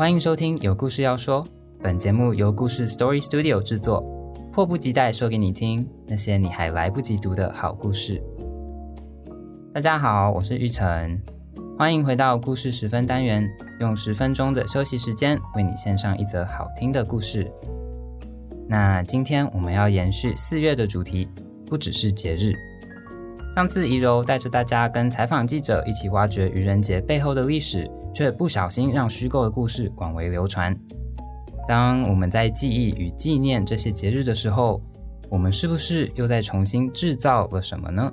欢迎收听《有故事要说》，本节目由故事 Story Studio 制作，迫不及待说给你听那些你还来不及读的好故事。大家好，我是玉成，欢迎回到故事十分单元，用十分钟的休息时间为你献上一则好听的故事。那今天我们要延续四月的主题，不只是节日。上次怡柔带着大家跟采访记者一起挖掘愚人节背后的历史，却不小心让虚构的故事广为流传。当我们在记忆与纪念这些节日的时候，我们是不是又在重新制造了什么呢？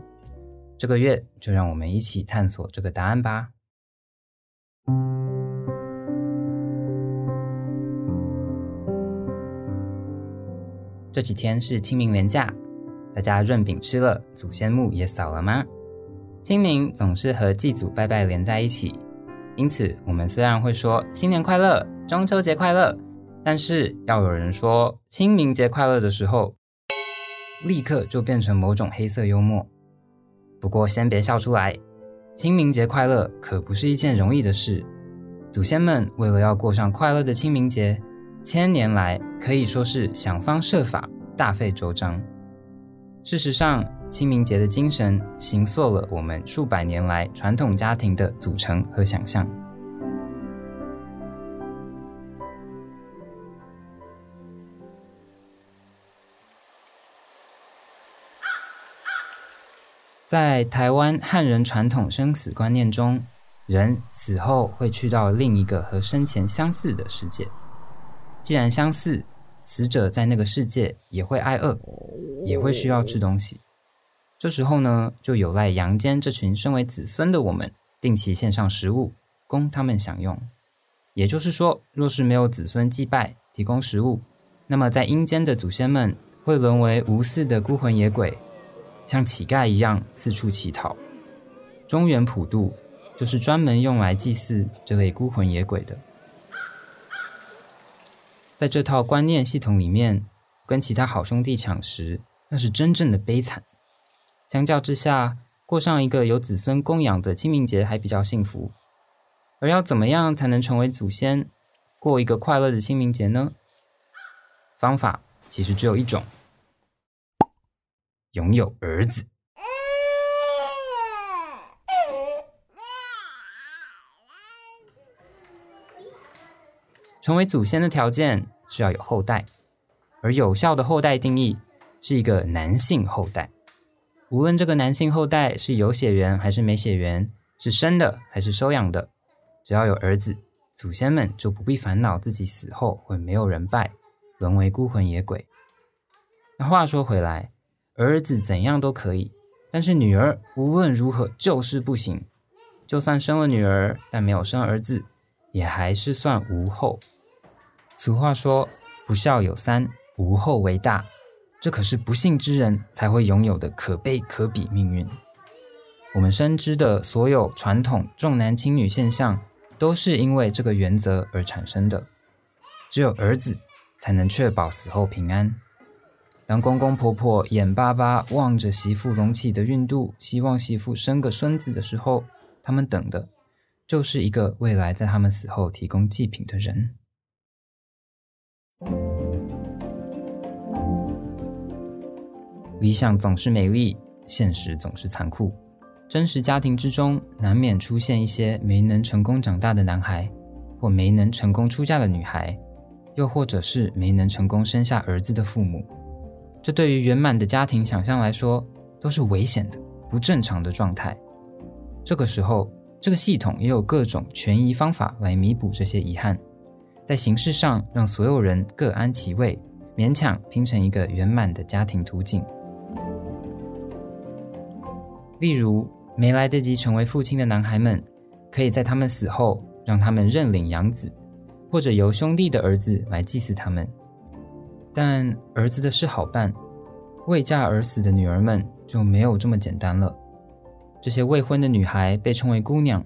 这个月就让我们一起探索这个答案吧。这几天是清明连假。大家润饼吃了，祖先墓也扫了吗？清明总是和祭祖拜拜连在一起，因此我们虽然会说新年快乐、中秋节快乐，但是要有人说清明节快乐的时候，立刻就变成某种黑色幽默。不过先别笑出来，清明节快乐可不是一件容易的事。祖先们为了要过上快乐的清明节，千年来可以说是想方设法，大费周章。事实上，清明节的精神形塑了我们数百年来传统家庭的组成和想象。在台湾汉人传统生死观念中，人死后会去到另一个和生前相似的世界。既然相似，死者在那个世界也会挨饿，也会需要吃东西。这时候呢，就有赖阳间这群身为子孙的我们，定期献上食物，供他们享用。也就是说，若是没有子孙祭拜提供食物，那么在阴间的祖先们会沦为无祀的孤魂野鬼，像乞丐一样四处乞讨。中原普渡就是专门用来祭祀这类孤魂野鬼的。在这套观念系统里面，跟其他好兄弟抢食，那是真正的悲惨。相较之下，过上一个有子孙供养的清明节还比较幸福。而要怎么样才能成为祖先，过一个快乐的清明节呢？方法其实只有一种：拥有儿子。成为祖先的条件是要有后代，而有效的后代定义是一个男性后代。无论这个男性后代是有血缘还是没血缘，是生的还是收养的，只要有儿子，祖先们就不必烦恼自己死后会没有人拜，沦为孤魂野鬼。那话说回来，儿子怎样都可以，但是女儿无论如何就是不行。就算生了女儿，但没有生儿子，也还是算无后。俗话说：“不孝有三，无后为大。”这可是不幸之人才会拥有的可悲可比命运。我们深知的所有传统重男轻女现象，都是因为这个原则而产生的。只有儿子才能确保死后平安。当公公婆婆眼巴巴望着媳妇隆起的孕肚，希望媳妇生个孙子的时候，他们等的就是一个未来在他们死后提供祭品的人。理想总是美丽，现实总是残酷。真实家庭之中，难免出现一些没能成功长大的男孩，或没能成功出嫁的女孩，又或者是没能成功生下儿子的父母。这对于圆满的家庭想象来说，都是危险的、不正常的状态。这个时候，这个系统也有各种权宜方法来弥补这些遗憾。在形式上让所有人各安其位，勉强拼成一个圆满的家庭图景。例如，没来得及成为父亲的男孩们，可以在他们死后让他们认领养子，或者由兄弟的儿子来祭祀他们。但儿子的事好办，未嫁而死的女儿们就没有这么简单了。这些未婚的女孩被称为姑娘，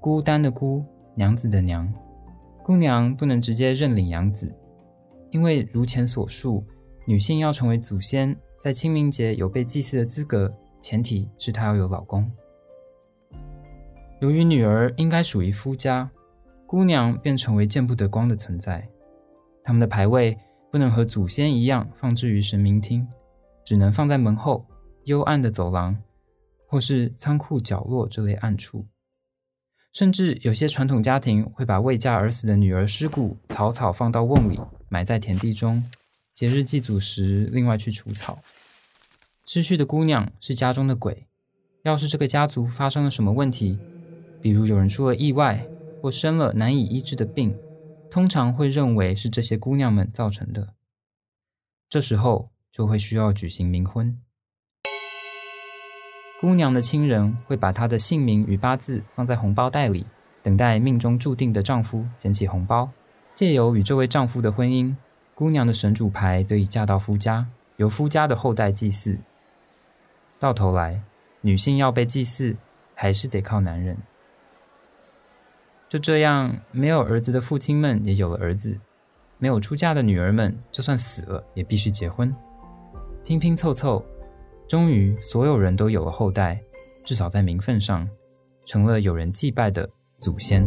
孤单的孤，娘子的娘。姑娘不能直接认领养子，因为如前所述，女性要成为祖先，在清明节有被祭祀的资格，前提是她要有老公。由于女儿应该属于夫家，姑娘便成为见不得光的存在。他们的牌位不能和祖先一样放置于神明厅，只能放在门后幽暗的走廊，或是仓库角落这类暗处。甚至有些传统家庭会把未嫁而死的女儿尸骨草草放到瓮里，埋在田地中，节日祭祖时另外去除草。失去的姑娘是家中的鬼，要是这个家族发生了什么问题，比如有人出了意外或生了难以医治的病，通常会认为是这些姑娘们造成的。这时候就会需要举行冥婚。姑娘的亲人会把她的姓名与八字放在红包袋里，等待命中注定的丈夫捡起红包，借由与这位丈夫的婚姻，姑娘的神主牌得以嫁到夫家，由夫家的后代祭祀。到头来，女性要被祭祀，还是得靠男人。就这样，没有儿子的父亲们也有了儿子，没有出嫁的女儿们，就算死了也必须结婚，拼拼凑凑。终于，所有人都有了后代，至少在名分上，成了有人祭拜的祖先。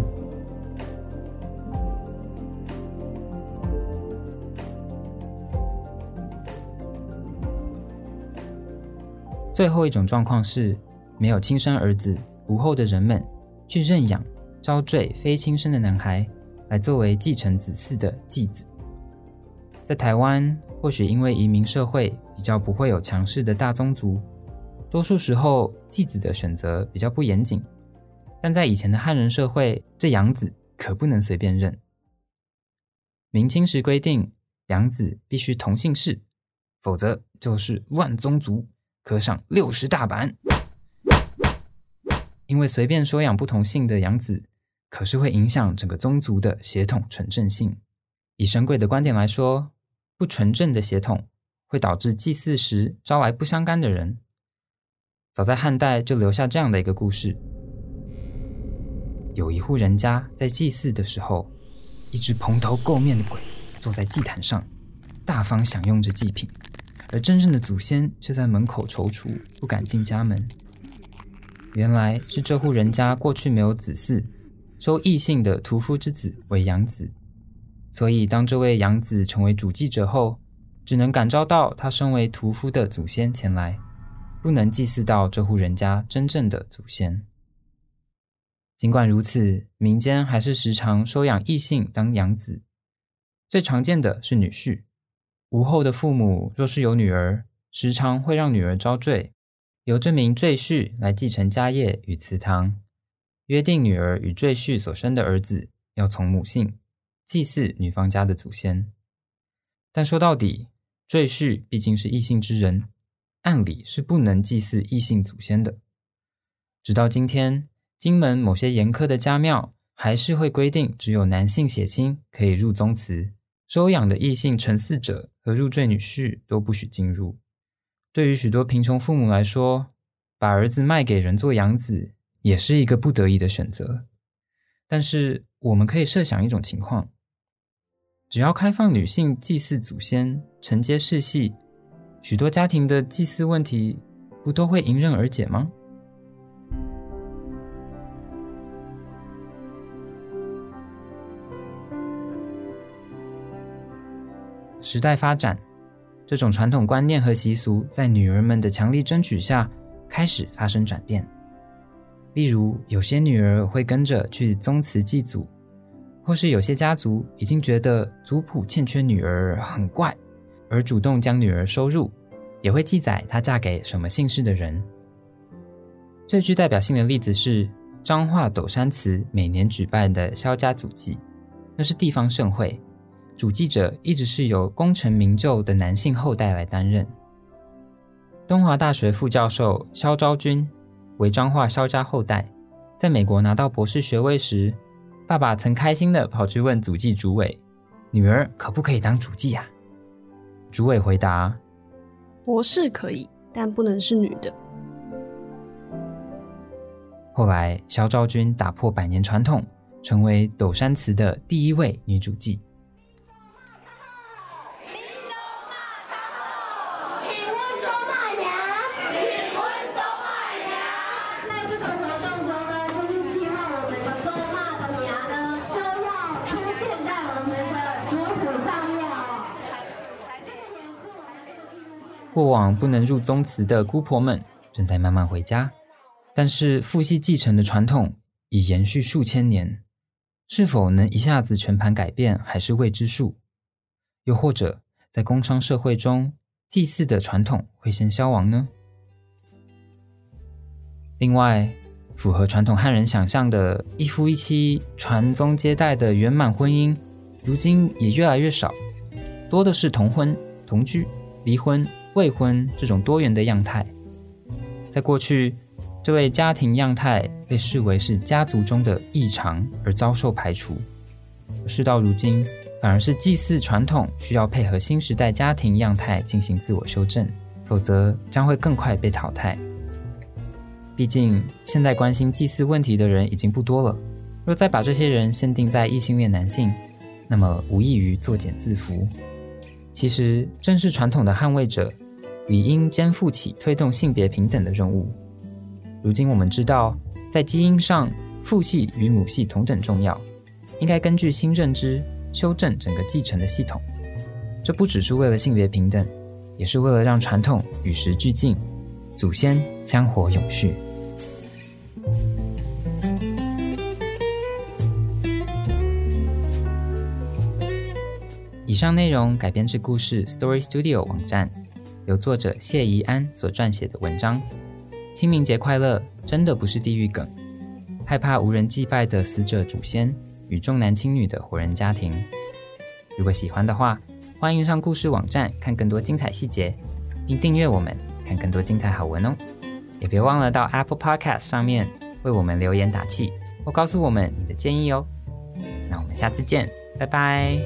最后一种状况是，没有亲生儿子、无后的人们，去认养、招赘非亲生的男孩，来作为继承子嗣的继子。在台湾。或许因为移民社会比较不会有强势的大宗族，多数时候继子的选择比较不严谨。但在以前的汉人社会，这养子可不能随便认。明清时规定，养子必须同姓氏，否则就是乱宗族，可赏六十大板。因为随便收养不同姓的养子，可是会影响整个宗族的血统纯正性。以神鬼的观点来说。不纯正的血统会导致祭祀时招来不相干的人。早在汉代就留下这样的一个故事：有一户人家在祭祀的时候，一只蓬头垢面的鬼坐在祭坛上，大方享用着祭品，而真正的祖先却在门口踌躇，不敢进家门。原来是这户人家过去没有子嗣，收异姓的屠夫之子为养子。所以，当这位养子成为主祭者后，只能感召到他身为屠夫的祖先前来，不能祭祀到这户人家真正的祖先。尽管如此，民间还是时常收养异姓当养子。最常见的是女婿，无后的父母若是有女儿，时常会让女儿招赘，由这名赘婿来继承家业与祠堂，约定女儿与赘婿所生的儿子要从母姓。祭祀女方家的祖先，但说到底，赘婿毕竟是异姓之人，按理是不能祭祀异姓祖先的。直到今天，金门某些严苛的家庙还是会规定，只有男性血亲可以入宗祠，收养的异姓承嗣者和入赘女婿都不许进入。对于许多贫穷父母来说，把儿子卖给人做养子，也是一个不得已的选择。但是，我们可以设想一种情况。只要开放女性祭祀祖先、承接世系，许多家庭的祭祀问题不都会迎刃而解吗？时代发展，这种传统观念和习俗在女儿们的强力争取下开始发生转变。例如，有些女儿会跟着去宗祠祭祖。或是有些家族已经觉得族谱欠缺女儿很怪，而主动将女儿收入，也会记载她嫁给什么姓氏的人。最具代表性的例子是彰化斗山祠每年举办的萧家祖祭，那是地方盛会，主祭者一直是由功成名就的男性后代来担任。东华大学副教授肖昭君为彰化肖家后代，在美国拿到博士学位时。爸爸曾开心的跑去问祖祭主委：“女儿可不可以当主祭呀？”主委回答：“博士可以，但不能是女的。”后来，肖昭君打破百年传统，成为斗山祠的第一位女主祭。过往不能入宗祠的姑婆们正在慢慢回家，但是父系继承的传统已延续数千年，是否能一下子全盘改变还是未知数。又或者，在工商社会中，祭祀的传统会先消亡呢？另外，符合传统汉人想象的一夫一妻、传宗接代的圆满婚姻，如今也越来越少，多的是同婚、同居、离婚、未婚这种多元的样态。在过去，这类家庭样态被视为是家族中的异常而遭受排除，事到如今，反而是祭祀传统需要配合新时代家庭样态进行自我修正，否则将会更快被淘汰。毕竟，现在关心祭祀问题的人已经不多了。若再把这些人限定在异性恋男性，那么无异于作茧自缚。其实，正是传统的捍卫者，理应肩负起推动性别平等的任务。如今我们知道，在基因上，父系与母系同等重要，应该根据新认知修正整个继承的系统。这不只是为了性别平等，也是为了让传统与时俱进，祖先香火永续。以上内容改编自故事 Story Studio 网站，由作者谢怡安所撰写的文章。清明节快乐，真的不是地狱梗。害怕无人祭拜的死者祖先与重男轻女的活人家庭。如果喜欢的话，欢迎上故事网站看更多精彩细节，并订阅我们看更多精彩好文哦。也别忘了到 Apple Podcast 上面为我们留言打气，或告诉我们你的建议哦。那我们下次见，拜拜。